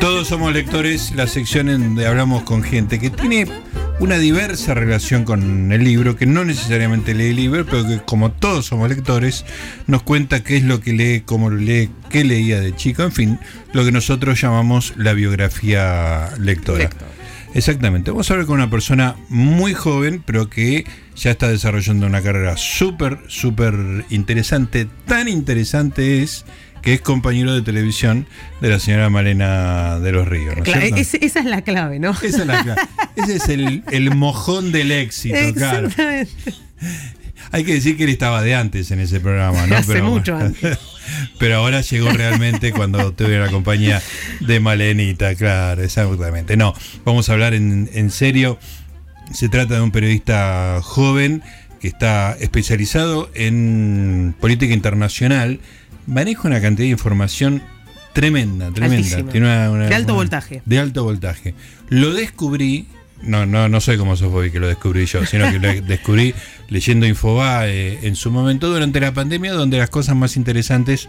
Todos somos lectores, la sección en donde hablamos con gente que tiene una diversa relación con el libro, que no necesariamente lee el libro, pero que como todos somos lectores, nos cuenta qué es lo que lee, cómo lo lee, qué leía de chico, en fin, lo que nosotros llamamos la biografía lectora. Exactamente, vamos a hablar con una persona muy joven, pero que ya está desarrollando una carrera súper, súper interesante, tan interesante es que es compañero de televisión de la señora Malena de los Ríos. ¿no es Claro, ese- esa es la clave, ¿no? Esa es la clave. Ese es el, el mojón del éxito, claro. Exactamente. Hay que decir que él estaba de antes en ese programa, ¿no? Hace mucho antes. Pero ahora llegó realmente cuando tuve la compañía de Malenita, claro, exactamente. No, vamos a hablar en, en serio. Se trata de un periodista joven que está especializado en política internacional. Maneja una cantidad de información tremenda, tremenda. Altísima. Tiene una- una- De alto una- voltaje. De alto voltaje. Lo descubrí, no, no, no soy como Sofobi que lo descubrí yo, sino que lo descubrí leyendo Infobae en su momento durante la pandemia, donde las cosas más interesantes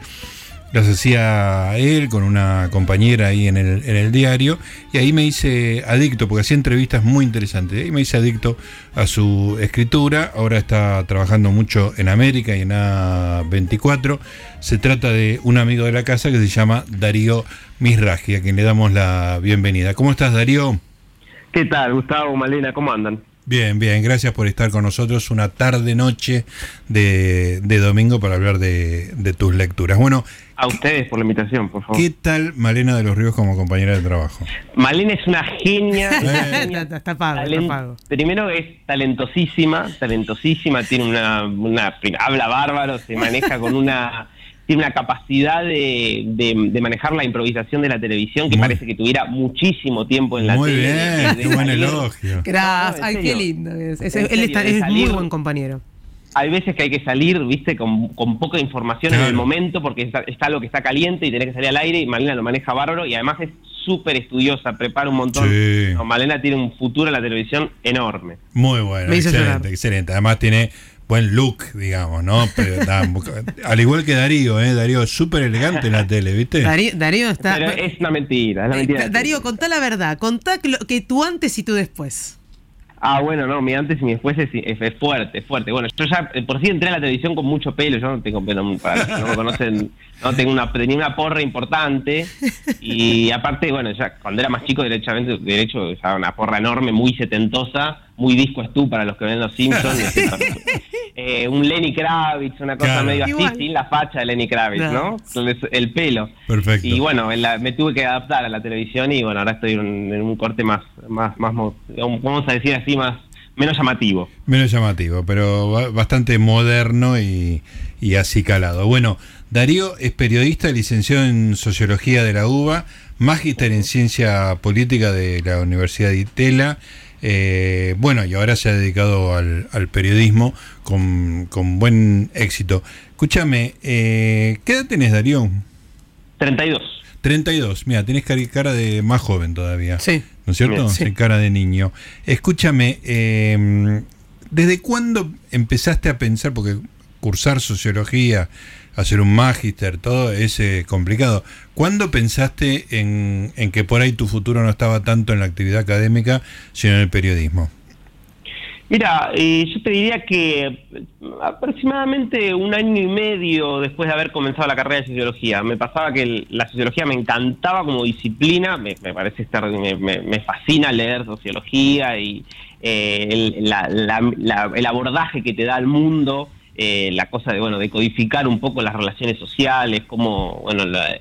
las hacía él con una compañera ahí en el, en el diario y ahí me hice adicto, porque hacía entrevistas muy interesantes, ahí me hice adicto a su escritura, ahora está trabajando mucho en América y en A24, se trata de un amigo de la casa que se llama Darío Misraji, a quien le damos la bienvenida. ¿Cómo estás Darío? ¿Qué tal, Gustavo, Malena? ¿Cómo andan? Bien, bien, gracias por estar con nosotros una tarde noche de, de domingo para hablar de, de tus lecturas. Bueno, A ustedes por la invitación, por favor. ¿Qué tal Malena de los Ríos como compañera de trabajo? Malena es una genia. una Eh. genia Está, está pago, está pago. Primero es talentosísima, talentosísima, tiene una, una- habla bárbaro, se maneja con una tiene una capacidad de, de- de manejar la improvisación de la televisión que Muy- parece que tuviera muchísimo tiempo en la Muy tele. bien, de qué buen elogio. Gracias. Ay, qué lindo. es. Él serio, está- de es muy buen compañero. Hay veces que hay que salir, viste, con, con poca información en el momento porque está, está algo que está caliente y tenés que salir al aire y Malena lo maneja bárbaro y además es súper estudiosa, prepara un montón. Sí. No, Malena tiene un futuro en la televisión enorme. Muy bueno, Me excelente, excelente. Además tiene buen look, digamos, ¿no? Pero, da, al igual que Darío, ¿eh? Darío es súper elegante en la tele, ¿viste? Darío, Darío está. Pero es una mentira, es una mentira. Eh, Darío, contá la verdad. Contá que, lo- que tu antes y tu después. Ah, bueno, no, mi antes y mi después es, es- es fuerte, es fuerte. Bueno, yo ya eh, por sí entré a la televisión con mucho pelo, yo no tengo pelo, para los que no me conocen, no tengo una, tenía una porra importante y aparte, bueno, ya cuando era más chico, derechamente, derecho, ya una porra enorme, muy setentosa, muy disco es tú para los que ven los Simpsons. Eh, un Lenny Kravitz, una cosa Claro. medio Igual. así, sin la facha de Lenny Kravitz, No. ¿no? Entonces, El pelo. Perfecto. Y bueno, en la- me tuve que adaptar a la televisión y bueno, ahora estoy en, en un corte más, más, más, mo- vamos a decir así, más menos llamativo. Menos llamativo, pero ba- bastante moderno y, y así calado. Bueno, Darío es periodista, licenciado en Sociología de la UBA, magíster en Ciencia Política de la Universidad de Itela. eh, bueno, y ahora se ha dedicado al, al periodismo con, con buen éxito. Escúchame, eh, ¿qué edad tenés, Darío? 32. 32, mira, tenés cara de más joven todavía. Sí. ¿No es cierto? Sí. Sí, cara de niño. Escúchame, eh, ¿desde cuándo empezaste a pensar, porque cursar sociología, hacer un magíster, todo es eh, complicado. ¿Cuándo pensaste en, que por ahí tu futuro no estaba tanto en la actividad académica, sino en el periodismo? Mira, eh, yo te diría que eh, aproximadamente un año y medio después de haber comenzado la carrera de sociología, me pasaba que el- la sociología me encantaba como disciplina, me, me parece estar, me, fascina leer sociología y eh, el, el abordaje que te da al mundo, eh, la cosa de bueno de codificar un poco las relaciones sociales, cómo bueno la-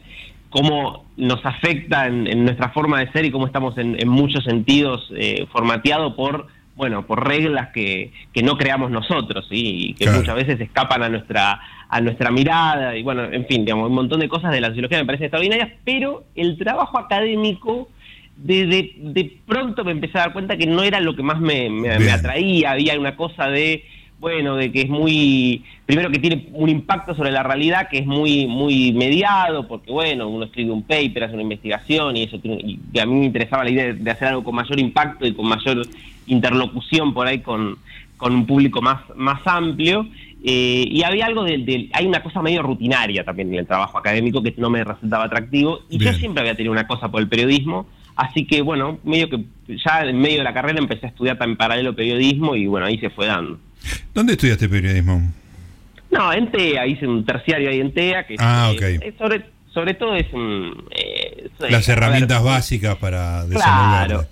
cómo nos afecta en, en nuestra forma de ser y cómo estamos en, en muchos sentidos eh, formateados por bueno por reglas que, que no creamos nosotros ¿sí? y que Claro. muchas veces escapan a nuestra a nuestra mirada y bueno en fin digamos un montón de cosas de la sociología me parecen extraordinarias pero el trabajo académico de, de, de pronto me empecé a dar cuenta que no era lo que más me, me- atraía había una cosa de bueno, de que es muy, primero que tiene un impacto sobre la realidad que es muy, muy mediado, porque bueno, uno escribe un paper, hace una investigación y eso tiene- y a mí me interesaba la idea de, de hacer algo con mayor impacto y con mayor interlocución por ahí con, con un público más, más amplio. Eh, y había algo de, hay una cosa medio rutinaria también en el trabajo académico que no me resultaba atractivo y yo siempre había tenido una cosa por el periodismo, así que bueno, medio que ya en medio de la carrera empecé a estudiar en paralelo periodismo y bueno, ahí se fue dando. ¿Dónde estudiaste periodismo? No, en TEA, hice un terciario ahí en TEA, que ah, sobre, sobre todo es un... Eh, Las herramientas básicas para desenvolver. Claro.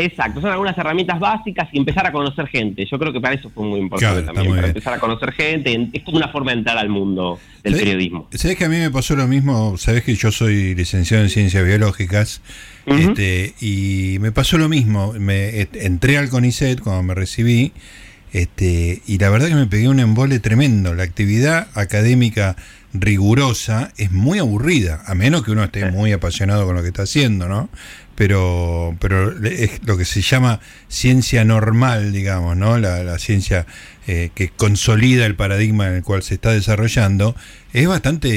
Exacto, son algunas herramientas básicas y empezar a conocer gente. Yo creo que para eso fue muy importante también, para empezar a conocer gente. Es como una forma de entrar al mundo del periodismo. Sabes que a mí me pasó lo mismo? Sabes que yo soy licenciado en ciencias biológicas este, y me pasó lo mismo. Me entré al CONICET cuando me recibí este, y la verdad que me pegué un embole tremendo. La actividad académica rigurosa es muy aburrida, a menos que uno esté muy apasionado con lo que está haciendo, ¿no? pero, pero es lo que se llama ciencia normal, digamos, ¿no? La, ciencia eh, que consolida el paradigma en el cual se está desarrollando, es bastante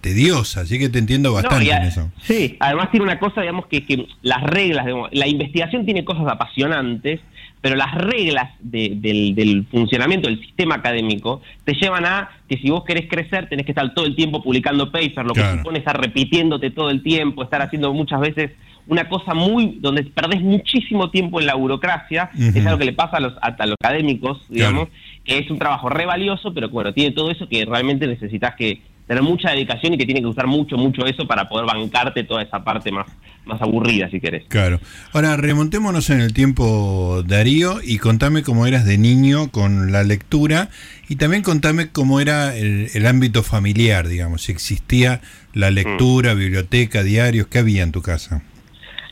tediosa, así que te entiendo bastante en eso. Sí, además tiene una cosa, digamos, que, que las reglas, la investigación tiene cosas apasionantes, pero las reglas del, funcionamiento del sistema académico te llevan a que si vos querés crecer tenés que estar todo el tiempo publicando papers, lo que supone estar repitiéndote todo el tiempo, estar haciendo muchas veces una cosa muy, donde perdés muchísimo tiempo en la burocracia, es algo que le pasa a los, a, los académicos, digamos, que es un trabajo re valioso, pero bueno, tiene todo eso que realmente necesitas que tener mucha dedicación y que tiene que usar mucho, mucho eso para poder bancarte toda esa parte más, más aburrida, si querés. Claro. Ahora, remontémonos en el tiempo, Darío, y contame cómo eras de niño con la lectura y también contame cómo era el, ámbito familiar, digamos, si existía la lectura, mm. biblioteca, diarios, ¿qué había en tu casa?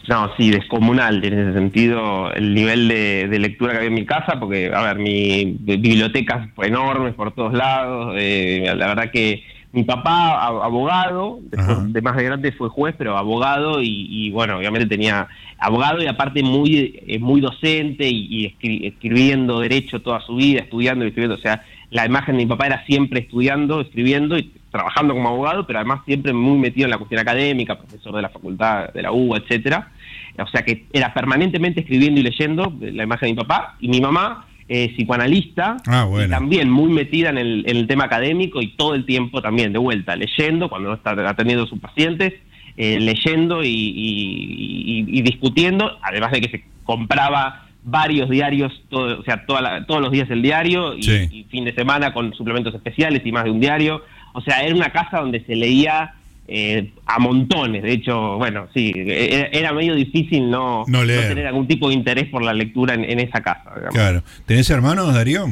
No, sí, descomunal en ese sentido el nivel de, lectura que había en mi casa, porque, a ver, mi biblioteca fue enorme por todos lados. Eh, la verdad que mi papá, abogado, de más de grande fue juez, pero abogado y, bueno, obviamente tenía abogado y aparte muy, eh, muy docente y, escribiendo derecho toda su vida, estudiando y escribiendo. O sea, la imagen de mi papá era siempre estudiando, escribiendo y trabajando como abogado, pero además siempre muy metido en la cuestión académica, profesor de la facultad de la UBA, etcétera. O sea que era permanentemente escribiendo y leyendo la imagen de mi papá y mi mamá eh, psicoanalista ah, y también muy metida en el, tema académico y todo el tiempo también de vuelta leyendo cuando no está atendiendo a sus pacientes eh, leyendo y, discutiendo además de que se compraba varios diarios, todo, o sea, todos los días el diario y, fin de semana con suplementos especiales y más de un diario. O sea, era una casa donde se leía eh, a montones. De hecho, bueno, sí, era, medio difícil no, tener algún tipo de interés por la lectura en, esa casa. Claro. ¿Tenés hermanos, Darío?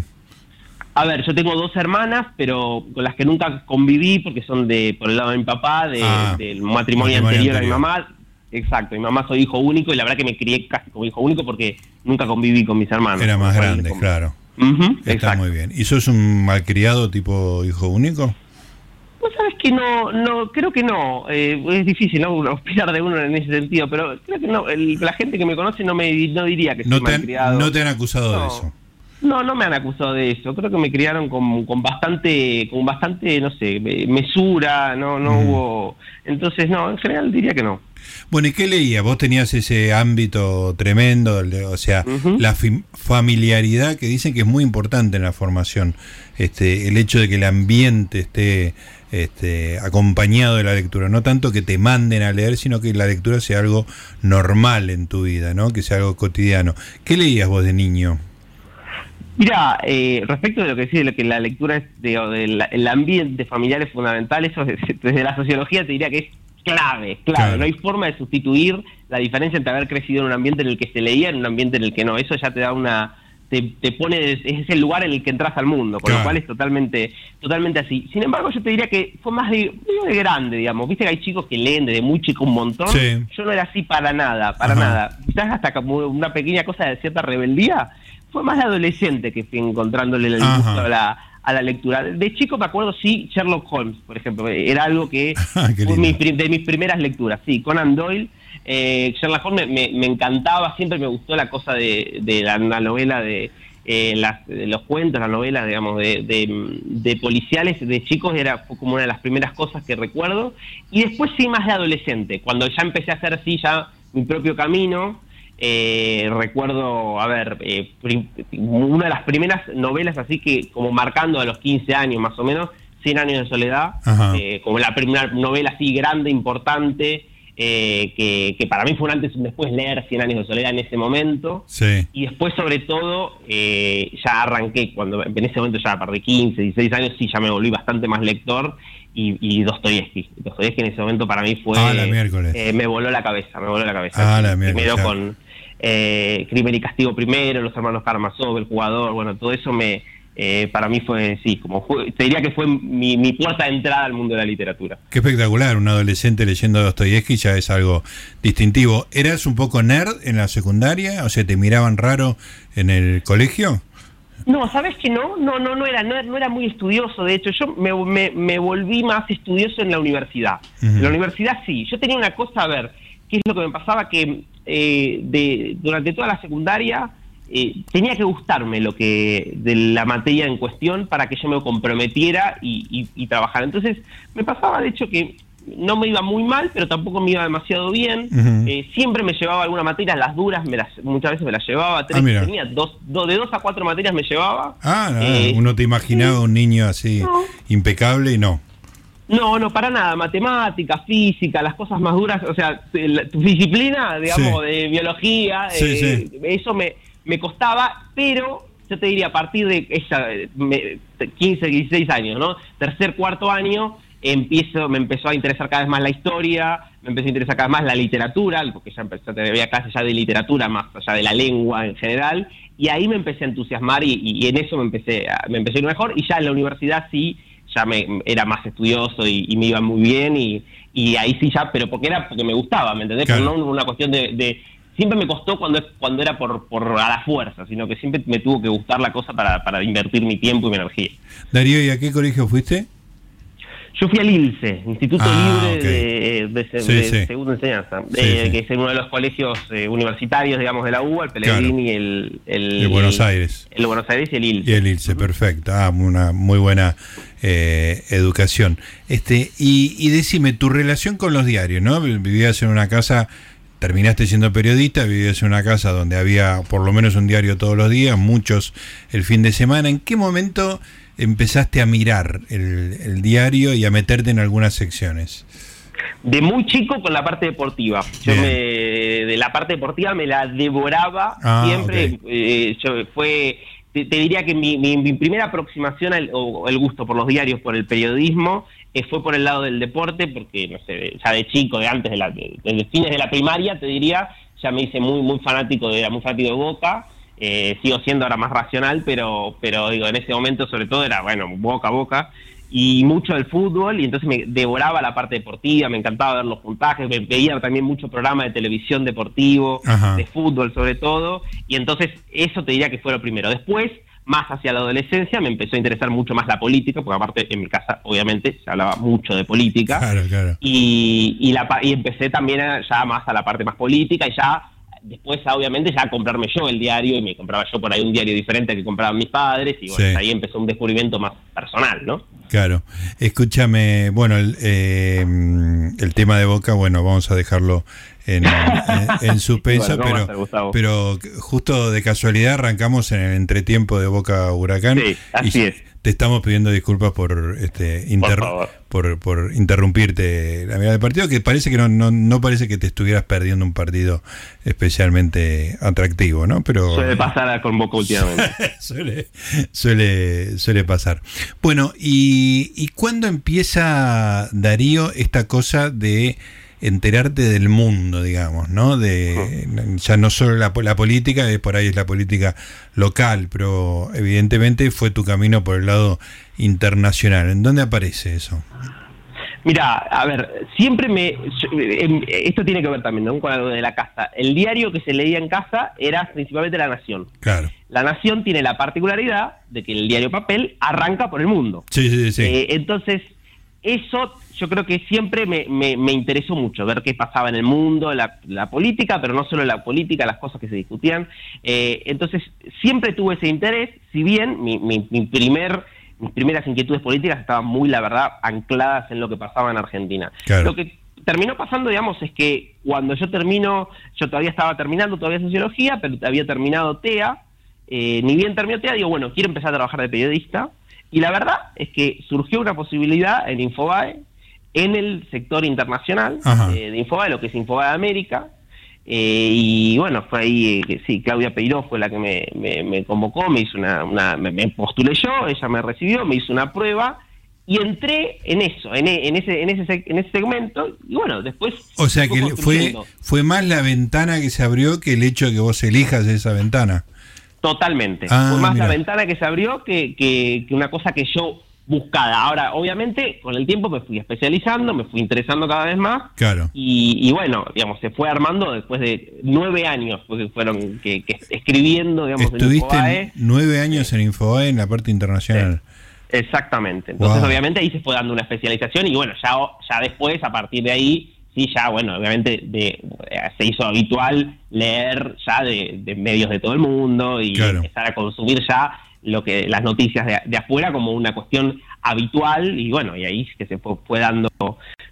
A ver, yo tengo dos hermanas, pero con las que nunca conviví porque son de por el lado de mi papá, ah, del matrimonio, anterior, a mi mamá. Exacto, mi mamá soy hijo único y la verdad que me crié casi como hijo único porque nunca conviví con mis hermanos. Era más grande, claro. Está muy bien. ¿Y sos un malcriado tipo hijo único? Pues sabes que no, no, creo que no. Eh, es difícil ¿no? opinar de uno en ese sentido, pero creo que no. la gente que me conoce no me no diría que no soy malcriado. No te han acusado de eso. No, no me han acusado de eso. Creo que me criaron con, con bastante, con bastante, no sé, mesura. No, no hubo. Entonces, no, en general diría que no. Bueno, ¿y qué leía? Vos tenías ese ámbito tremendo, o sea, la familiaridad que dicen que es muy importante en la formación. Este, el hecho de que el ambiente esté este, acompañado de la lectura. No tanto que te manden a leer, sino que la lectura sea algo normal en tu vida, ¿no? que sea algo cotidiano. ¿Qué leías vos de niño? Mira, eh, respecto de lo que decís, de lo que la lectura es de, el ambiente familiar es fundamental, eso desde la sociología te diría que es clave, clave. No hay forma de sustituir la diferencia entre haber crecido en un ambiente en el que se leía y en un ambiente en el que no. Eso ya te da una, te, pone, es el lugar en el que entras al mundo, con lo cual es totalmente, totalmente así. Sin embargo, yo te diría que fue más de, de grande, digamos. Viste que hay chicos que leen desde muy chico un montón. Yo no era así para nada, para nada. Quizás hasta como una pequeña cosa de cierta rebeldía. Fue más de adolescente que fui encontrándole el gusto a la, a la lectura. De chico me acuerdo, sí, Sherlock Holmes, por ejemplo. Era algo que fue de mis primeras lecturas. Sí, Conan Doyle eh, Sherlock Holmes me, encantaba, siempre me gustó la cosa de, la, novela de, eh, los cuentos, la novela, digamos, de, policiales de chicos, era como una de las primeras cosas que recuerdo. Y después sí, más de adolescente, cuando ya empecé a hacer así ya mi propio camino, Eh, recuerdo, a ver, eh, una de las primeras novelas así que como marcando a los 15 años más o menos, 100 años de soledad, eh, como la primera novela así grande, importante, que, para mí fue un antes y un después leer 100 años de soledad en ese momento. Y después, sobre todo, ya arranqué, cuando en ese momento ya de 15, 16 años, sí, ya me volví bastante más lector. Y, y Dostoyevsky. Dostoyevsky en ese momento para mí fue... Ah, miércoles. me voló la cabeza, me voló la cabeza. Ah, la miércoles. Primero con eh, Crimen y Castigo primero, los hermanos Karamazov, el jugador, bueno, todo eso me eh, para mí fue, sí, como te diría que fue mi, puerta de entrada al mundo de la literatura. Qué espectacular, un adolescente leyendo Dostoyevsky ya es algo distintivo. ¿Eras un poco nerd en la secundaria? O sea, ¿te miraban raro en el colegio? No, sabes que no, no, no, no era, no, era muy estudioso. De hecho, yo me, volví más estudioso en la universidad. En la universidad sí. Yo tenía una cosa a ver, qué es lo que me pasaba que eh, de, durante toda la secundaria eh, tenía que gustarme lo que de la materia en cuestión para que yo me comprometiera y, y, trabajara. Entonces me pasaba de hecho que no me iba muy mal, pero tampoco me iba demasiado bien. Eh, siempre me llevaba alguna materia, las duras me las, muchas veces me las llevaba. Tres, ah, tenía dos, de dos a cuatro materias me llevaba. Ah, uno te imaginaba un niño así impecable y no. No, no, para nada. Matemática, física, las cosas más duras, o sea, tu disciplina, digamos, de biología, eh, eso me, me costaba, pero yo te diría a partir de esa, 15, 16 años, ¿no? Tercer, cuarto año, empiezo, me empezó a interesar cada vez más la historia, me empezó a interesar cada vez más la literatura, porque ya empecé a tener clases ya de literatura, más allá de la lengua en general, y ahí me empecé a entusiasmar y, y en eso me empecé, a, me empecé a ir mejor, y ya en la universidad sí ya me era más estudioso y, me iba muy bien y, y, ahí sí ya, pero porque era porque me gustaba, ¿me entendés? no una cuestión de, siempre me costó cuando cuando era por, por a la fuerza, sino que siempre me tuvo que gustar la cosa para, para invertir mi tiempo y mi energía. Darío, ¿y a qué colegio fuiste? Yo fui al ILSE, Instituto ah, Libre de, Segunda Enseñanza, que es uno de los colegios eh, universitarios, digamos, de la UBA, el Pellegrini y el, el, Buenos Aires. El Buenos Aires y el ILSE. Y el ILSE, perfecto. Ah, una muy buena eh, educación. Este y, y decime, tu relación con los diarios, ¿no? Vivías en una casa terminaste siendo periodista, vivías en una casa donde había por lo menos un diario todos los días, muchos el fin de semana. ¿En qué momento empezaste a mirar el, diario y a meterte en algunas secciones? De muy chico con la parte deportiva. Yo me, de la parte deportiva me la devoraba ah, siempre. Eh, yo, fue, te, diría que mi, primera aproximación o el gusto por los diarios, por el periodismo, eh, fue por el lado del deporte, porque no sé, ya de chico, de antes de la, de, fines de la primaria, te diría, ya me hice muy, muy fanático de, muy fanático de Boca eh, sigo siendo ahora más racional, pero, pero digo, en ese momento sobre todo era, bueno, boca a boca, y mucho del fútbol, y entonces me devoraba la parte deportiva, me encantaba ver los puntajes, veía también mucho programa de televisión deportivo, de fútbol sobre todo, y entonces eso te diría que fue lo primero. Después, más hacia la adolescencia, me empezó a interesar mucho más la política, porque aparte en mi casa obviamente se hablaba mucho de política, Y, y, la, y empecé también ya más a la parte más política, y ya después obviamente ya comprarme yo el diario y me compraba yo por ahí un diario diferente que compraban mis padres y bueno, ahí empezó un descubrimiento más personal, ¿no? Claro. Escúchame, bueno, el, eh, el tema de Boca, bueno, vamos a dejarlo en, en, suspenso, pero, pero justo de casualidad arrancamos en el entretiempo de Boca Huracán. Sí, así es te estamos pidiendo disculpas por este por, por, interrumpirte la mirada del partido, que parece que no, no, no, parece que te estuvieras perdiendo un partido especialmente atractivo, ¿no? Pero suele pasar con Boca últimamente. suele, suele, suele pasar. Bueno, y, ¿y cuándo empieza Darío esta cosa de enterarte del mundo, digamos, ¿no? De ya no solo la, la política, por ahí es la política local, pero evidentemente fue tu camino por el lado internacional. ¿En dónde aparece eso? Mira, a ver, siempre me. Em, esto tiene que ver también ¿no? con algo de la casa. El diario que se leía en casa era principalmente La Nación. Claro. La Nación tiene la particularidad de que el diario papel arranca por el mundo. Sí, sí, sí. Eh, entonces, eso yo creo que siempre me, me, interesó mucho, ver qué pasaba en el mundo, la, política, pero no solo la política, las cosas que se discutían. Eh, entonces, siempre tuve ese interés, si bien mi, mi, primer mis primeras inquietudes políticas estaban muy, la verdad, ancladas en lo que pasaba en Argentina. Lo que terminó pasando, digamos, es que cuando yo termino, yo todavía estaba terminando todavía sociología, pero había terminado TEA, eh, ni bien terminó TEA, digo, bueno, quiero empezar a trabajar de periodista, y la verdad es que surgió una posibilidad en Infobae, en el sector internacional eh, de Infobae, lo que es Infobae América, eh, y bueno, fue ahí que sí, Claudia Peiró fue la que me, convocó, me hizo una, una me postulé yo, ella me recibió, me hizo una prueba, y entré en eso, en, en, ese, en, ese, en ese segmento, y bueno, después... O sea que fue, fue más la ventana que se abrió que el hecho de que vos elijas esa ventana. Totalmente. fue ah, más la ventana que se abrió que, que, una cosa que yo buscaba. Ahora, obviamente, con el tiempo me fui especializando, me fui interesando cada vez más. Claro. Y, bueno, digamos, se fue armando después de nueve años, porque fueron que, escribiendo, digamos, Estuviste nueve años en Infobae en la parte internacional. Exactamente. Entonces, obviamente, ahí se fue dando una especialización y bueno, ya, ya después, a partir de ahí, sí, ya, bueno, obviamente de, se hizo habitual leer ya de, medios de todo el mundo y empezar a consumir ya lo que las noticias de, afuera como una cuestión habitual y bueno, y ahí que se fue, dando.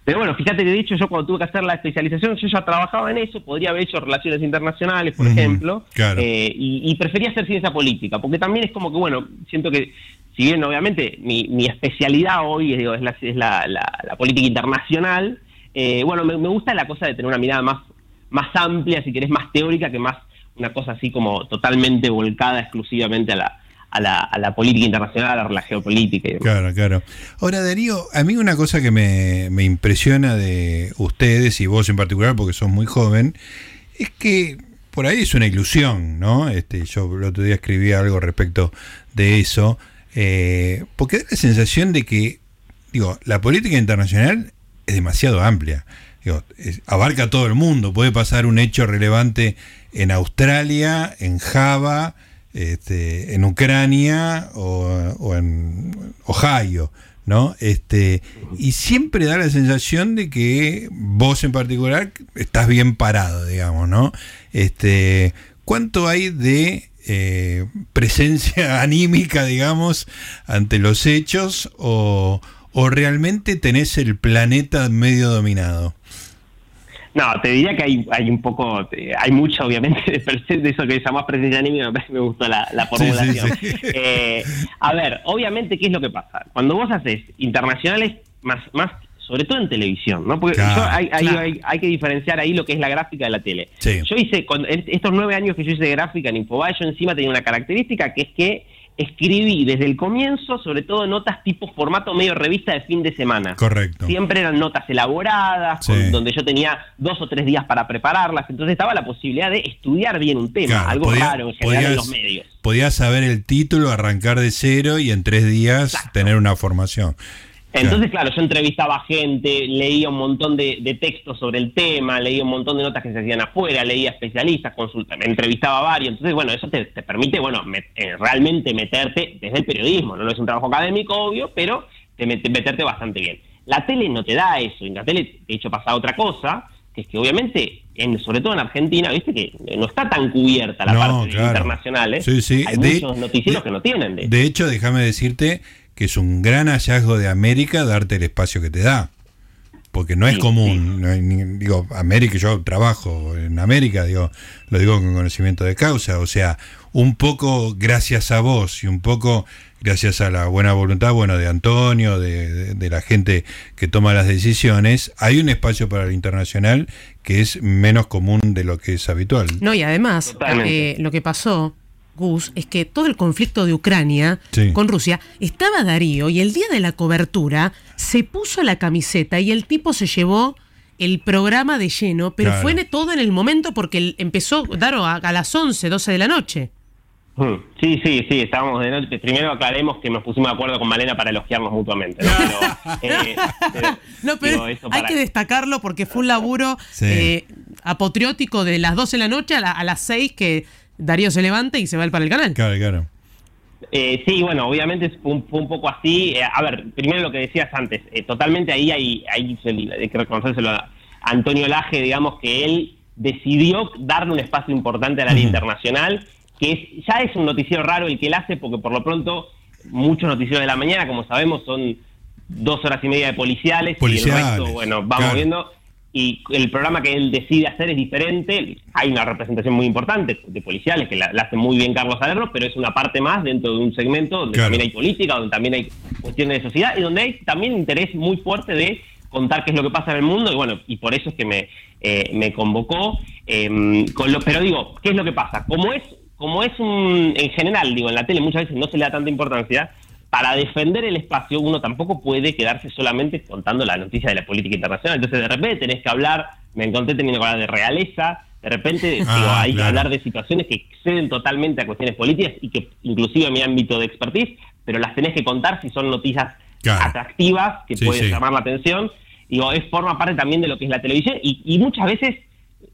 Pero bueno, fíjate que de hecho yo cuando tuve que hacer la especialización, yo ya trabajaba en eso, podría haber hecho relaciones internacionales, por ejemplo, eh, y, y, prefería hacer ciencia política, porque también es como que, bueno, siento que si bien obviamente mi, mi especialidad hoy es, la, es la, la, política internacional, eh, bueno, me, gusta la cosa de tener una mirada más, más amplia, si querés, más teórica, que más una cosa así como totalmente volcada exclusivamente a la, a la, política internacional, a la geopolítica. claro, claro. Ahora, Darío, a mí una cosa que me, impresiona de ustedes y vos en particular, porque sos muy joven, es que por ahí es una ilusión, ¿no? Este, yo el otro día escribí algo respecto de eso. Eh, porque da la sensación de que, digo, la política internacional es demasiado amplia. Digo, abarca todo el mundo. Puede pasar un hecho relevante en Australia, en Java, este, en Ucrania o, en Ohio. ¿no? Este, y siempre da la sensación de que vos en particular estás bien parado, digamos, ¿no? Este, ¿Cuánto hay de eh, presencia anímica, digamos, ante los hechos o, realmente tenés el planeta medio dominado? No, te diría que hay, hay un poco, hay mucho obviamente de, eso que llamás presencia anímica, me gustó la, formulación. Eh, a ver, obviamente, ¿qué es lo que pasa? Cuando vos haces internacionales más, más sobre todo en televisión, ¿no? Porque hay, hay, que diferenciar ahí lo que es la gráfica de la tele. Yo hice, con estos nueve años que yo hice de gráfica en Infobae, yo encima tenía una característica que es que escribí desde el comienzo, sobre todo notas tipo formato medio revista de fin de semana. Correcto. Siempre eran notas elaboradas, donde yo tenía dos o tres días para prepararlas, entonces estaba la posibilidad de estudiar bien un tema, algo raro en general en los medios. Podías saber el título, arrancar de cero y en tres días tener una formación. Entonces, claro, yo entrevistaba gente, leía un montón de, textos sobre el tema, leía un montón de notas que se hacían afuera, leía especialistas, consulta, entrevistaba a varios. Entonces, bueno, eso te, permite, bueno, eh, realmente meterte desde el periodismo. No, es un trabajo académico, obvio, pero te meterte bastante bien. La tele no te da eso. En la tele, de hecho, pasa otra cosa, que es que obviamente, en, sobre todo en Argentina, viste que no está tan cubierta la parte internacional. ¿eh? Sí, sí. Hay muchos noticieros que no tienen. De, de hecho, déjame decirte que es un gran hallazgo de América darte el espacio que te da. Porque no es común, digo, América, yo trabajo en América, digo, lo digo con conocimiento de causa, o sea, un poco gracias a vos y un poco gracias a la buena voluntad, bueno, de Antonio, de, la gente que toma las decisiones, hay un espacio para el internacional que es menos común de lo que es habitual. No, y además, eh, lo que pasó es que todo el conflicto de Ucrania con Rusia estaba Darío y el día de la cobertura se puso la camiseta y el tipo se llevó el programa de lleno, pero fue todo en el momento porque empezó Darío a, las 11, 12 de la noche. Mm, sí, sí, sí, estábamos de noche. Primero aclaremos que nos pusimos de acuerdo con Malena para elogiarnos mutuamente. No, pero, eh, hay que destacarlo porque fue un laburo eh, apotriótico de las 12 de la noche a, a las 6 que Darío se levanta y se va para el canal. Claro, claro. Eh, sí, bueno, obviamente fue un, poco así. Eh, a ver, primero lo que decías antes, eh, totalmente ahí hay, hay, hay que reconocérselo a Antonio Laje, digamos que él decidió darle un espacio importante a la línea internacional, que es, ya es un noticiero raro el que él hace, porque por lo pronto muchos noticieros de la mañana, como sabemos, son dos horas y media de policiales, y el resto, bueno, vamos viendo y el programa que él decide hacer es diferente. Hay una representación muy importante de policiales que la, hace muy bien Carlos Salerno, pero es una parte más dentro de un segmento donde también hay política, donde también hay cuestiones de sociedad y donde hay también interés muy fuerte de contar qué es lo que pasa en el mundo y bueno, y por eso es que me, eh, me convocó. Em, con lo, pero digo, ¿qué es lo que pasa? Como es, como es un, en general, digo, en la tele muchas veces no se le da tanta importancia, para defender el espacio uno tampoco puede quedarse solamente contando la noticia de la política internacional. Entonces de repente tenés que hablar, me encontré teniendo que hablar de realeza, de repente ah, hay que hablar de situaciones que exceden totalmente a cuestiones políticas y que inclusive en mi ámbito de expertise, pero las tenés que contar si son noticias atractivas que pueden llamar la atención. Digo, es forma parte también de lo que es la televisión y, y muchas veces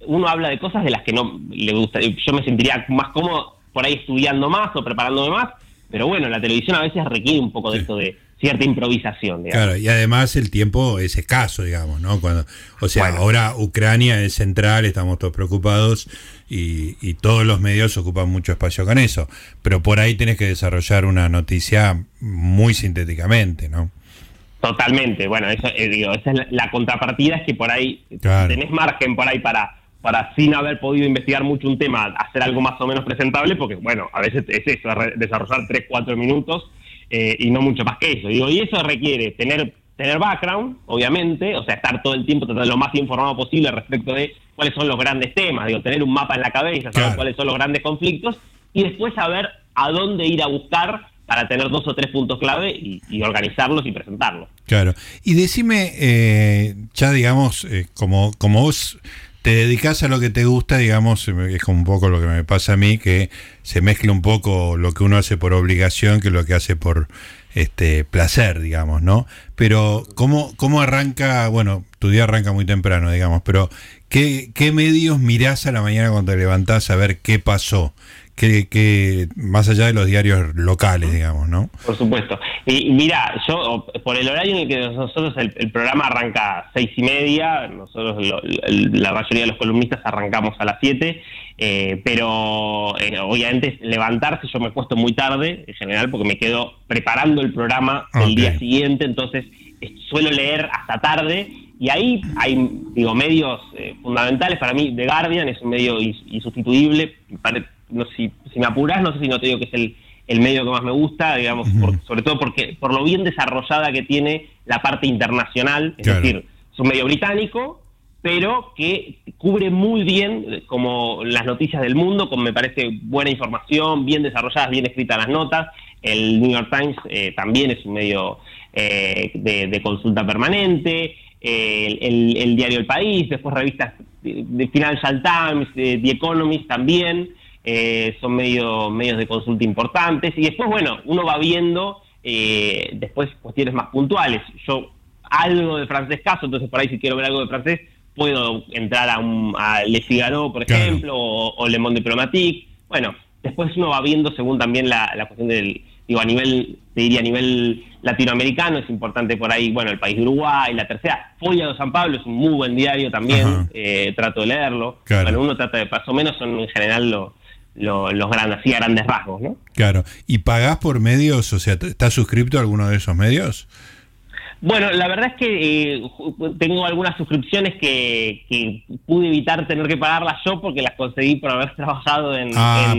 uno habla de cosas de las que no le gusta. Yo me sentiría más cómodo por ahí estudiando más o preparándome más, pero bueno, la televisión a veces requiere un poco de esto de cierta improvisación. Claro, y además el tiempo es escaso, digamos, ¿no? Cuando, o sea, ahora Ucrania es central, estamos todos preocupados y, y, todos los medios ocupan mucho espacio con eso, pero por ahí tenés que desarrollar una noticia muy sintéticamente, ¿no? Totalmente, bueno, eso, eh, digo, esa es la, contrapartida, es que por ahí tenés margen por ahí para para sin haber podido investigar mucho un tema, hacer algo más o menos presentable, porque bueno, a veces es eso, desarrollar 3, 4 minutos eh, y no mucho más que eso. Digo, y eso requiere tener, tener background, obviamente, o sea, estar todo el tiempo tratando lo más informado posible respecto de cuáles son los grandes temas, digo, tener un mapa en la cabeza, saber cuáles son los grandes conflictos y después saber a dónde ir a buscar para tener dos o tres puntos clave y, organizarlos y presentarlos. Claro. Y decime, eh, ya digamos, eh, como, como vos te dedicas a lo que te gusta, digamos, es un poco lo que me pasa a mí, que se mezcla un poco lo que uno hace por obligación que lo que hace por este placer, digamos, ¿no? Pero ¿cómo, cómo arranca, bueno, tu día arranca muy temprano, digamos, pero ¿qué, qué medios mirás a la mañana cuando te levantás a ver qué pasó? Que, que, más allá de los diarios locales, digamos, ¿no? Por supuesto. Y, mira, yo, por el horario en el que nosotros el, programa arranca a seis y media, nosotros la mayoría de los columnistas arrancamos a las siete, eh, pero eh, obviamente levantarse yo me cuesto muy tarde, en general, porque me quedo preparando el programa el día siguiente, entonces eh, suelo leer hasta tarde y ahí hay digo medios fundamentales para mí The Guardian es un medio insustituible no si, si me apuras, no sé si no te digo que es el, el medio que más me gusta, digamos, sobre todo porque por lo bien desarrollada que tiene la parte internacional, es decir, es un medio británico, pero que cubre muy bien como las noticias del mundo, con me parece buena información, bien desarrolladas, bien escritas las notas. El New York Times eh, también es un medio eh, de, consulta permanente. el, diario El País, después revistas de Financial Times, de The Economist también. Eh, son medio, medios de consulta importantes, y después, bueno, uno va viendo eh, después cuestiones más puntuales. Yo algo de francés caso, entonces por ahí si quiero ver algo de francés, puedo entrar a, un, Le Figaro, por ejemplo, o, Le Monde Diplomatique. Bueno, después uno va viendo según también la, cuestión del, digo, a nivel, te diría a nivel latinoamericano, es importante por ahí, bueno, el país de Uruguay, la tercera, Folla de San Pablo es un muy buen diario también, eh, trato de leerlo. Bueno, uno trata de, más o menos son en general los los grandes, así a grandes rasgos, ¿no? Claro. ¿Y pagás por medios? O sea, ¿estás suscrito a alguno de esos medios? Bueno, la verdad es que eh, tengo algunas suscripciones que, pude evitar tener que pagarlas yo porque las conseguí por haber trabajado en, ah,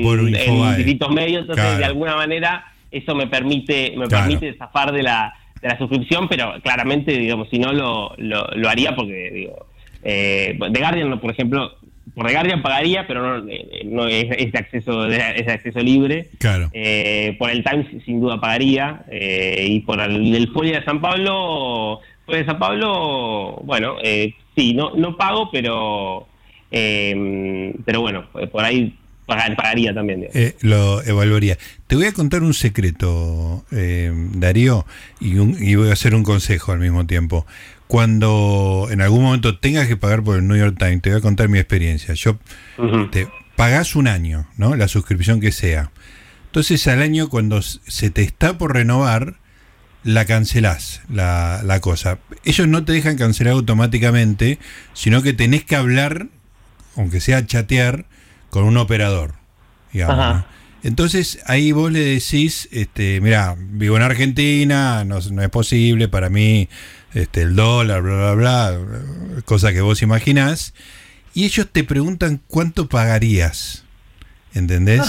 distintos medios, entonces de alguna manera eso me permite me permite zafar de la, de la suscripción, pero claramente, digamos, si no lo, lo, haría porque, digo, eh, The Guardian, por ejemplo, por The Guardian pagaría, pero no, eh, no es, de acceso es acceso libre. Claro. Eh, por el Times sin duda pagaría eh, y por el, el de San Pablo, Folia de San Pablo, bueno, sí, no no pago, pero pero bueno, por ahí pagaría también. lo evaluaría. Te voy a contar un secreto, Darío, y, y voy a hacer un consejo al mismo tiempo cuando en algún momento tengas que pagar por el New York Times, te voy a contar mi experiencia. Yo te pagás un año, ¿no? La suscripción que sea. Entonces al año cuando se te está por renovar, la cancelás, la, la cosa. Ellos no te dejan cancelar automáticamente, sino que tenés que hablar, aunque sea chatear, con un operador, digamos. Entonces ahí vos le decís, este, mira, vivo en Argentina, no, no es posible para mí este, el dólar, bla, bla, bla, cosa que vos imaginás, y ellos te preguntan cuánto pagarías, ¿entendés?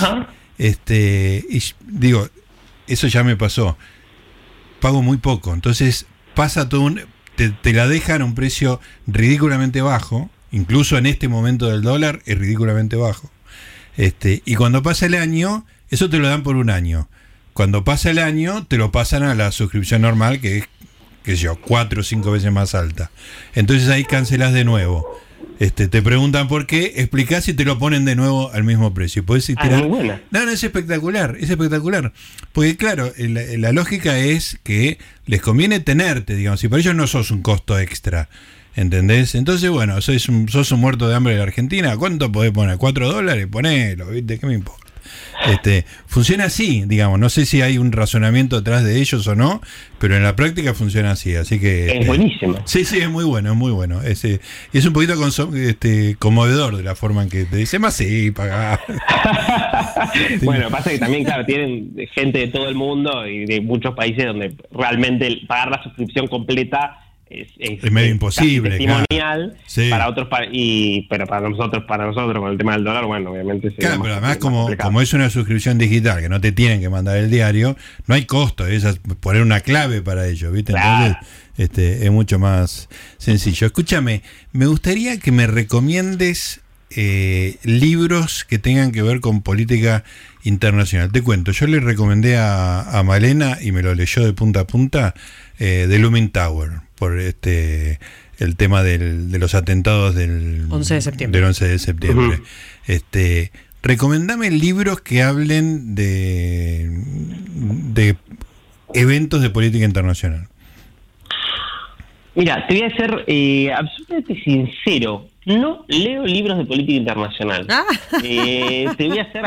Este, y digo, eso ya me pasó, pago muy poco, entonces pasa todo un, te, te la dejan a un precio ridículamente bajo, incluso en este momento del dólar es ridículamente bajo. Este, y cuando pasa el año, eso te lo dan por un año. Cuando pasa el año, te lo pasan a la suscripción normal, que es qué sé yo, cuatro o cinco veces más alta. Entonces ahí cancelas de nuevo. Este, te preguntan por qué, explicás y te lo ponen de nuevo al mismo precio. Puedes ah, No, no, es espectacular, es espectacular. Porque claro, la, lógica es que les conviene tenerte, digamos, y para ellos no sos un costo extra. ¿Entendés? Entonces, bueno, sos un, sos un muerto de hambre de la Argentina. ¿Cuánto podés poner? ¿Cuatro dólares? Ponelo, ¿viste? ¿Qué me importa? Este, funciona así, digamos. No sé si hay un razonamiento detrás de ellos o no, pero en la práctica funciona así. Así que. Es eh, buenísimo. Sí, sí, es muy bueno, es muy bueno. Es, eh, es un poquito este, conmovedor de la forma en que te dice más sí, pagar. bueno, pasa que también, claro, tienen gente de todo el mundo y de muchos países donde realmente pagar la suscripción completa es, medio imposible. Testimonial para otros, y, pero para nosotros, para nosotros con el tema del dólar, bueno, obviamente. Claro, pero además como, como es una suscripción digital que no te tienen que mandar el diario, no hay costo, es poner una clave para ello, ¿viste? Entonces este, es mucho más sencillo. Escúchame, me gustaría que me recomiendes eh, libros que tengan que ver con política internacional. Te cuento, yo le recomendé a, a Malena y me lo leyó de punta a punta eh, de Looming Tower por este el tema del, de los atentados del 11 de septiembre. Del 11 de septiembre. Este, recomendame libros que hablen de, de eventos de política internacional. Mira, te voy a ser eh, absolutamente sincero. No leo libros de política internacional. Ah. Eh, te voy a hacer.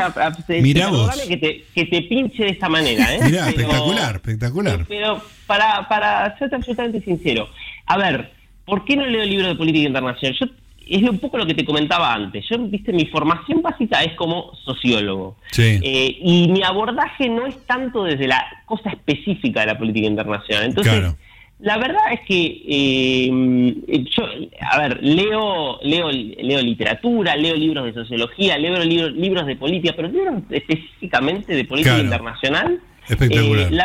Mira vos. Que te, que te pinche de esta manera. ¿eh? Mirá, espectacular, espectacular. Pero para, para ser absolutamente sincero, a ver, ¿por qué no leo libros de política internacional? Yo es un poco lo que te comentaba antes. Yo, viste, mi formación básica es como sociólogo. Sí. Eh, y mi abordaje no es tanto desde la cosa específica de la política internacional. Entonces, claro. La verdad es que eh, yo, a ver, leo, leo, leo literatura, leo libros de sociología, leo libros, libros de política, pero libros específicamente de política internacional. Espectacular. Eh,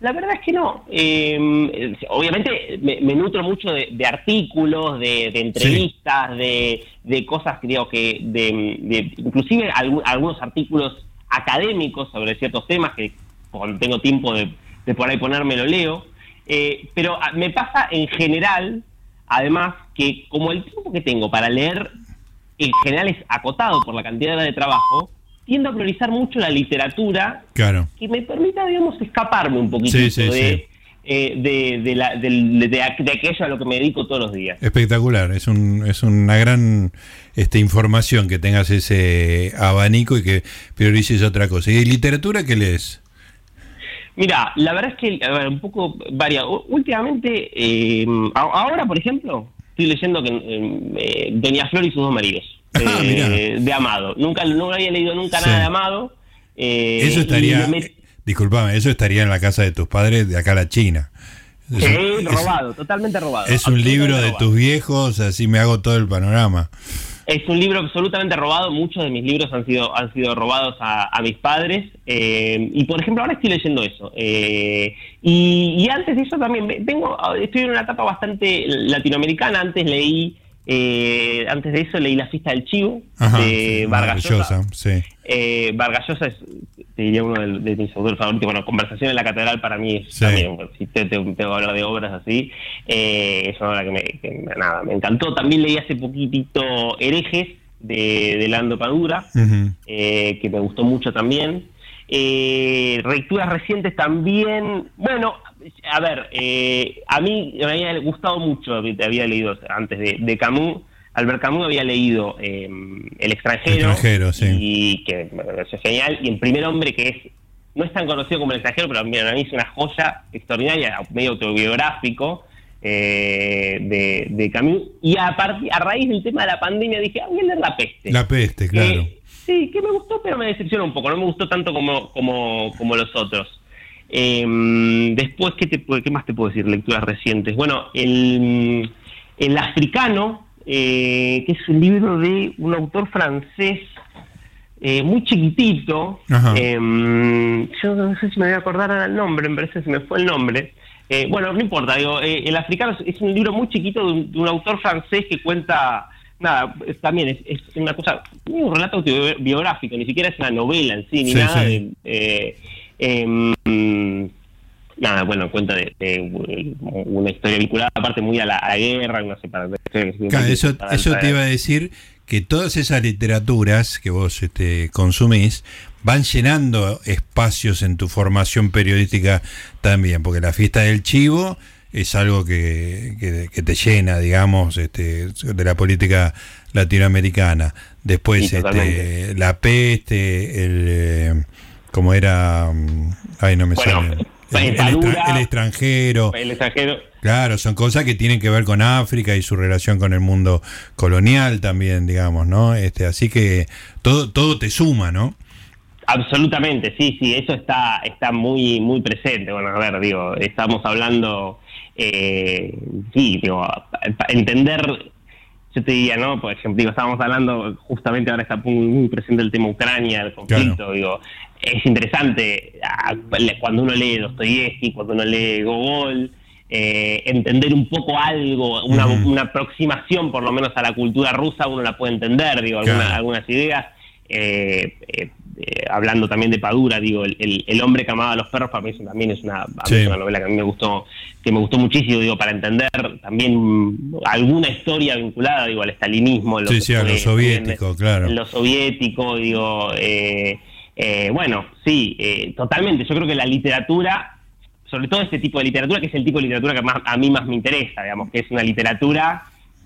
la, verdad es que no. Eh, obviamente me, nutro mucho de, artículos, de, entrevistas, de, cosas que digo que, de, inclusive algunos artículos académicos sobre ciertos temas que cuando tengo tiempo de, de por ahí ponerme lo leo. Eh, pero ah, me pasa en general, además, que como el tiempo que tengo para leer en general es acotado por la cantidad de trabajo, tiendo a priorizar mucho la literatura claro. que me permita, digamos, escaparme un poquito de, eh, de, la, de, aquello a lo que me dedico todos los días. Espectacular, es, un, es una gran este, información que tengas ese abanico y que priorices otra cosa. ¿Y literatura qué lees? Mira, la verdad es que a ver, un poco variado. Últimamente, eh, ahora, por ejemplo, estoy leyendo que eh, Doña Flor y sus dos maridos. Ah, de Amado. Nunca, no había leído nunca nada de Amado. Eh, eso estaría, disculpame, eso estaría en la casa de tus padres de acá a la China. Sí, robado, totalmente robado. Es un libro de tus viejos, así me hago todo el panorama. Es un libro absolutamente robado. Muchos de mis libros han sido, han sido robados a, mis padres. Eh, y por ejemplo, ahora estoy leyendo eso. Eh, y, antes de eso también, tengo, estoy en una etapa bastante latinoamericana. Antes leí eh, antes de eso leí La fiesta del chivo de Vargas Llosa. Sí. Eh, Vargas Llosa es, te diría, uno de, mis autores favoritos. Bueno, Conversación en la Catedral para mí es también, si te, que hablar de obras así, eh, es una obra que, me, nada, me encantó. También leí hace poquitito Herejes de, de Lando Padura, eh, que me gustó mucho también. Eh, lecturas recientes también, bueno, a ver, eh, a mí me había gustado mucho, te había leído antes de, Camus, Albert Camus había leído em, El extranjero, y que me pareció genial, y en primer hombre que es no es tan conocido como El extranjero, pero a mí es una joya extraordinaria, medio autobiográfico eh, de, Camus, y a, a raíz del tema de la pandemia dije, ah, voy a leer La peste. La peste, claro. Sí, sí, que me gustó, pero me decepcionó un poco. No me gustó tanto como, como, como los otros. Em, después, ¿qué, te, ¿qué más te puedo decir? Lecturas recientes. Bueno, el, el Africano, eh, que es un libro de un autor francés eh, muy chiquitito. Em, yo no sé si me voy a acordar el nombre, me parece que se me fue el nombre. Eh, bueno, no importa, digo, el Africano es un libro muy chiquito de un, autor francés que cuenta nada, también es, una cosa, un relato biográfico, ni siquiera es una novela en sí, ni nada de, Em, nada, bueno, cuenta de, una historia vinculada aparte muy a la, guerra, no sé, para... Claro, eso, eso te iba a decir que todas esas literaturas que vos este, consumís van llenando espacios en tu formación periodística también, porque la fiesta del chivo es algo que, que, te llena, digamos, este, de la política latinoamericana. Después, este, la peste, el... Eh, como era. Mm, ay, no me sale. El, extranjero. El extranjero. Claro, son cosas que tienen que ver con África y su relación con el mundo colonial también, digamos, ¿no? Este, así que todo, todo te suma, ¿no? Absolutamente, sí, sí, eso está, está muy, muy presente. Bueno, a ver, digo, estamos hablando, eh, sí, digo, entender yo te diría, ¿no? Por ejemplo, digo, estábamos hablando, justamente ahora está muy, presente el tema Ucrania, el conflicto, digo, es interesante cuando uno lee Dostoyevsky, cuando uno lee Gogol, eh, entender un poco algo, una, aproximación por lo menos a la cultura rusa, uno la puede entender, digo, algunas ideas. Eh, eh, hablando también de Padura, digo, el, hombre que amaba a los perros para mí también es una, una, novela que a mí me gustó, que me gustó muchísimo, digo, para entender también alguna historia vinculada, digo, al estalinismo, lo sí, sí, a lo soviético, claro. Lo soviético, digo, eh, eh, bueno, sí, eh, totalmente. Yo creo que la literatura, sobre todo este tipo de literatura, que es el tipo de literatura que más, a mí más me interesa, digamos, que es una literatura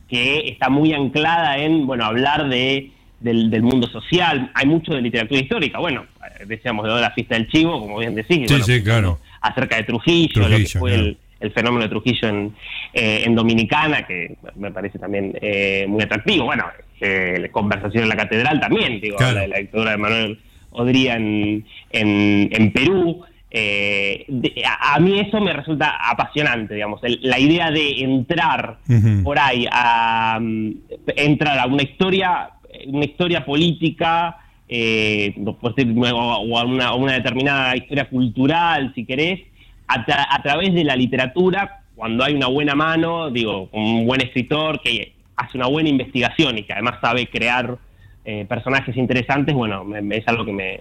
que está muy anclada en, bueno, hablar de del, mundo social. Hay mucho de literatura histórica. Bueno, decíamos de la fiesta del chivo, como bien decís. Sí, sí, claro. Acerca de Trujillo, lo que fue el, fenómeno de Trujillo en, eh, en Dominicana, que me parece también muy atractivo. Bueno, la conversación en la catedral también, digo, la, la lectura de Manuel Odría en, en, Perú. Eh, a, mí eso me resulta apasionante, digamos, la idea de entrar por ahí a mm, entrar a una historia, una historia política, eh, o a una, determinada historia cultural, si querés, a, través de la literatura, cuando hay una buena mano, digo, un buen escritor que hace una buena investigación y que además sabe crear eh, personajes interesantes, bueno, es algo que me,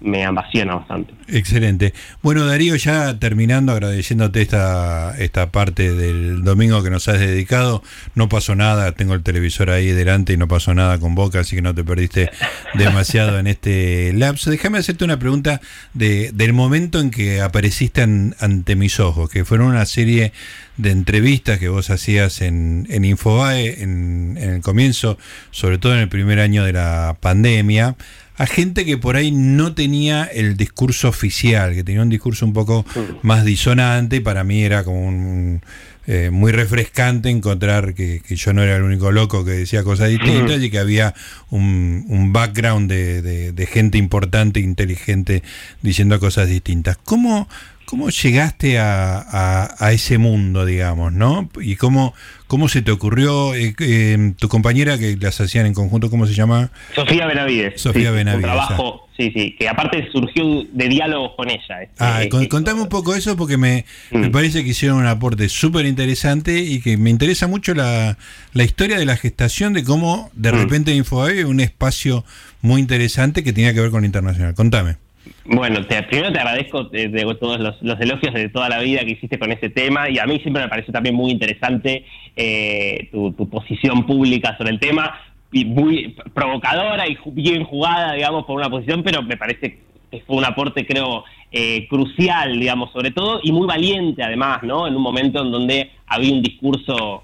me apasiona bastante. Excelente. Bueno, Darío, ya terminando, agradeciéndote esta, esta parte del domingo que nos has dedicado. No pasó nada, tengo el televisor ahí delante y no pasó nada con Boca, así que no te perdiste demasiado en este lapso. Déjame hacerte una pregunta de, del momento en que apareciste ante mis ojos, que fueron una serie de entrevistas que vos hacías en, en Infobae en, en el comienzo, sobre todo en el primer año de la pandemia a gente que por ahí no tenía el discurso oficial, que tenía un discurso un poco más disonante y para mí era como un, eh, muy refrescante encontrar que, yo no era el único loco que decía cosas distintas y que había un, background de, de, gente importante, inteligente, diciendo cosas distintas. ¿Cómo, ¿Cómo llegaste a, ese mundo, digamos, no? ¿Y cómo, cómo se te ocurrió? Eh, eh, tu compañera que las hacían en conjunto, ¿cómo se llama? Sofía Benavides. Sofía Benavides. Un trabajo, sí, sí, que aparte surgió de diálogo con ella. Este, ah, contame un poco eso porque me, me mm. parece que hicieron un aporte súper interesante y que me interesa mucho la, historia de la gestación, de cómo de mm. repente Infobae un espacio muy interesante que tenía que ver con internacional. Contame. Bueno, te, primero te agradezco de, todos los, elogios de toda la vida que hiciste con ese tema y a mí siempre me pareció también muy interesante eh, tu, posición pública sobre el tema, muy provocadora y bien jugada, digamos, por una posición, pero me parece que fue un aporte, creo, eh, crucial, digamos, sobre todo, y muy valiente además, ¿no? En un momento en donde había un discurso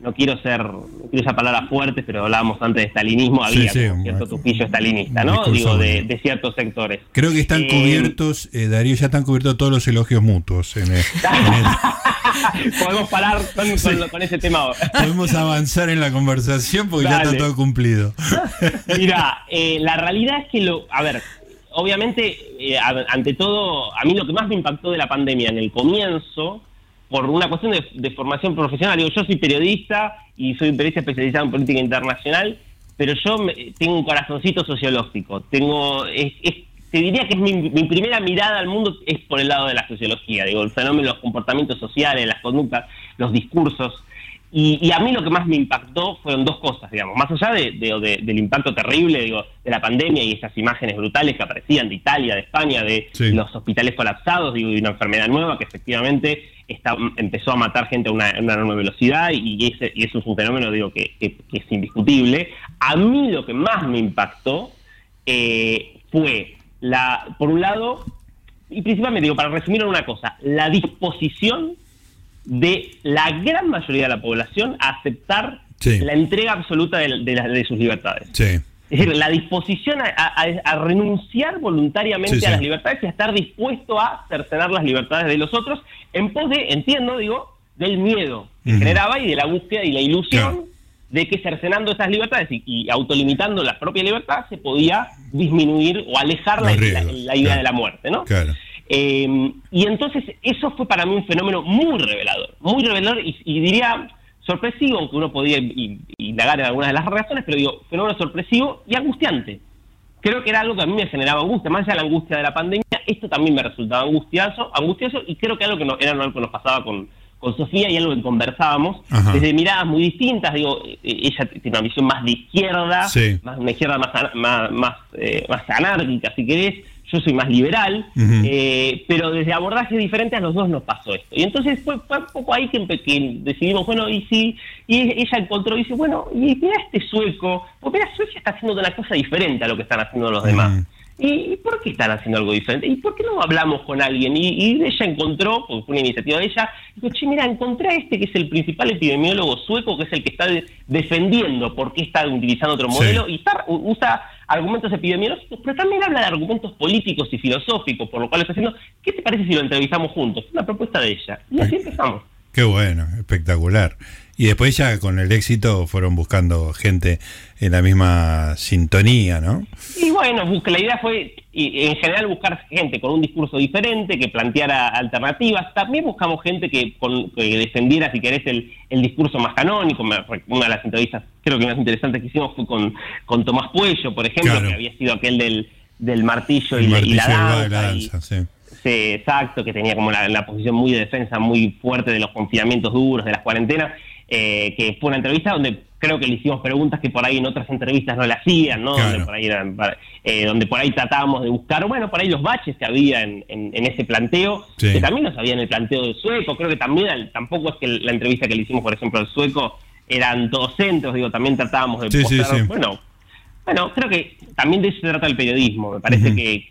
no quiero ser, no quiero usar palabras fuertes, pero hablábamos antes de estalinismo, había cierto tupillo estalinista, ¿no? Digo, de, ciertos sectores. Creo que están eh, cubiertos, eh, Darío, ya están cubiertos todos los elogios mutuos. En Podemos parar con, ese tema ahora. Podemos avanzar en la conversación porque ya está todo cumplido. Mira, eh, la realidad es que, lo, a ver, obviamente, ante todo, a mí lo que más me impactó de la pandemia en el comienzo por una cuestión de, formación profesional. Digo, yo soy periodista y soy periodista especializado en política internacional, pero yo tengo un corazoncito sociológico. Tengo, te diría que es mi, primera mirada al mundo es por el lado de la sociología. Digo, el fenómeno, los comportamientos sociales, las conductas, los discursos. Y, a mí lo que más me impactó fueron dos cosas, digamos, más allá de, del impacto terrible digo, de la pandemia y esas imágenes brutales que aparecían de Italia, de España, de los hospitales colapsados, digo, y una enfermedad nueva que efectivamente está, empezó a matar gente a una, enorme velocidad y, ese, y, eso es un fenómeno digo que, es indiscutible. A mí lo que más me impactó eh, fue, la, por un lado, y principalmente digo, para resumir en una cosa, la disposición de la gran mayoría de la población a aceptar la entrega absoluta de, sus libertades. Es decir, la disposición a, renunciar voluntariamente a las libertades y a estar dispuesto a cercenar las libertades de los otros en pos de, entiendo, digo, del miedo que generaba y de la búsqueda y la ilusión de que cercenando esas libertades y, autolimitando la propia libertad se podía disminuir o alejar la, idea de la muerte, ¿no? Claro. Em, y entonces eso fue para mí un fenómeno muy revelador, muy revelador y, diría sorpresivo, aunque uno podía indagar en algunas de las razones, pero digo, fenómeno sorpresivo y angustiante. Creo que era algo que a mí me generaba angustia, más allá de la angustia de la pandemia, esto también me resultaba angustioso, angustioso y creo que algo que no, era algo que nos pasaba con, con Sofía y algo que conversábamos, desde miradas muy distintas, digo, e, ella tiene una visión más de izquierda, más una izquierda más, más, más, eh, más anárquica, si querés, yo soy más liberal, eh, pero desde abordajes diferentes a los dos nos pasó esto. Y entonces fue, un poco ahí que, decidimos, bueno, y si, y ella encontró y dice, bueno, y mira este sueco, pues mira, Suecia está haciendo una cosa diferente a lo que están haciendo los demás. ¿Y por qué están haciendo algo diferente? ¿Y por qué no hablamos con alguien? Y, ella encontró, porque fue una iniciativa de ella, dijo, che, mira, encontré a este que es el principal epidemiólogo sueco, que es el que está defendiendo por qué está utilizando otro modelo, y usa argumentos epidemiológicos, pero también habla de argumentos políticos y filosóficos, por lo cual está haciendo, ¿qué te parece si lo entrevistamos juntos? Una propuesta de ella. Y así empezamos. Qué bueno, espectacular. Y después ya con el éxito fueron buscando gente en la misma sintonía, ¿no? Y bueno, la idea fue en general buscar gente con un discurso diferente, que planteara alternativas. También buscamos gente que, defendiera, si querés, el, discurso más canónico. Una de las entrevistas, creo que más interesantes que hicimos fue con, con Tomás Puello, por ejemplo, que había sido aquel del, del martillo, y, la danza. sí. exacto, que tenía como la, posición muy de defensa, muy fuerte de los confinamientos duros, de las cuarentenas eh, que fue una entrevista donde creo que le hicimos preguntas que por ahí en otras entrevistas no le hacían, ¿no? Donde, por ahí eh, donde por ahí tratábamos de buscar, bueno, por ahí los baches que había en, ese planteo, que también los había en el planteo del sueco, creo que también, tampoco es que la entrevista que le hicimos, por ejemplo, al sueco, eran todos centros, digo, también tratábamos de sí, bueno, bueno, creo que también de eso se trata el periodismo, me parece que,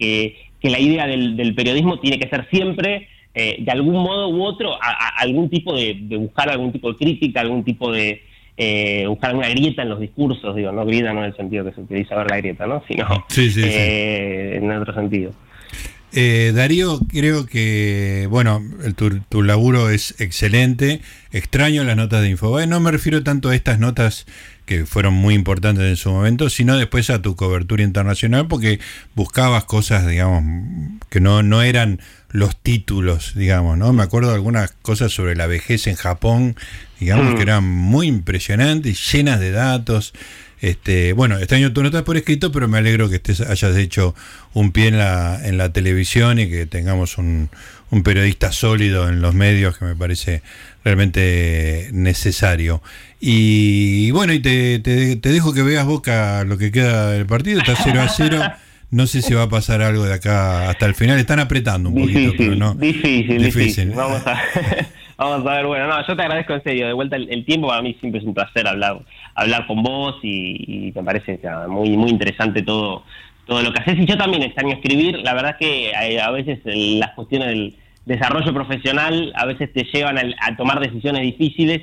que, la idea del, del periodismo tiene que ser siempre eh, de algún modo u otro, algún tipo de, buscar algún tipo de crítica, algún tipo de eh, buscar una grieta en los discursos, digo, no grieta no en el sentido que se utiliza ver la grieta, ¿no? sino eh, en otro sentido. Darío, creo que, bueno, tu, tu, laburo es excelente. Extraño las notas de Infobae. No me refiero tanto a estas notas que fueron muy importantes en su momento, sino después a tu cobertura internacional, porque buscabas cosas, digamos, que no, no eran los títulos, digamos, ¿no? Me acuerdo de algunas cosas sobre la vejez en Japón, digamos, que mm. eran muy impresionantes, llenas de datos. Este, bueno, este año tú no estás por escrito, pero me alegro que estés, hayas hecho un pie en la, en la televisión y que tengamos un, un periodista sólido en los medios que me parece realmente necesario. Y bueno, y te, te, te dejo que veas Boca lo que queda del partido, está 0 a 0. No sé si va a pasar algo de acá hasta el final. Están apretando un poquito, pero no. Difícil, difícil. Vamos, a, vamos a ver. Bueno, no, yo te agradezco en serio. De vuelta, el, tiempo para mí siempre es un placer hablar hablar con vos y, me parece muy muy interesante todo todo lo que haces. Y yo también extraño escribir. La verdad que eh, a, veces las cuestiones del desarrollo profesional a veces te llevan a, tomar decisiones difíciles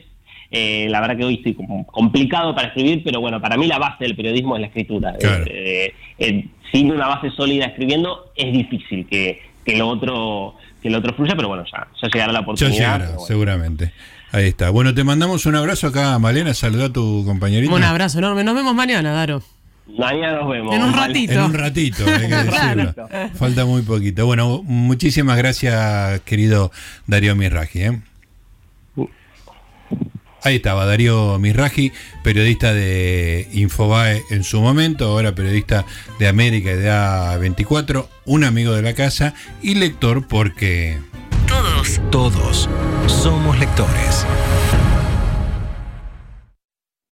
Eh, la verdad que hoy estoy complicado para escribir, pero bueno, para mí la base del periodismo es la escritura. Eh, eh, sin una base sólida escribiendo es difícil que, que lo otro que lo otro fluya, pero bueno, ya, ya llegará la oportunidad. seguramente. Ahí está. Bueno, te mandamos un abrazo acá, Malena. Saluda a tu compañerito. Un abrazo enorme. Nos vemos mañana, Daro. Mañana nos vemos. En un ratito. En un ratito, hay que decirlo. Falta muy poquito. Bueno, muchísimas gracias, querido Darío Mirraji. ¿eh? Ahí estaba Darío Mirraji, periodista de Infobae en su momento, ahora periodista de América y de A24, un amigo de la casa y lector porque... Todos, todos somos lectores.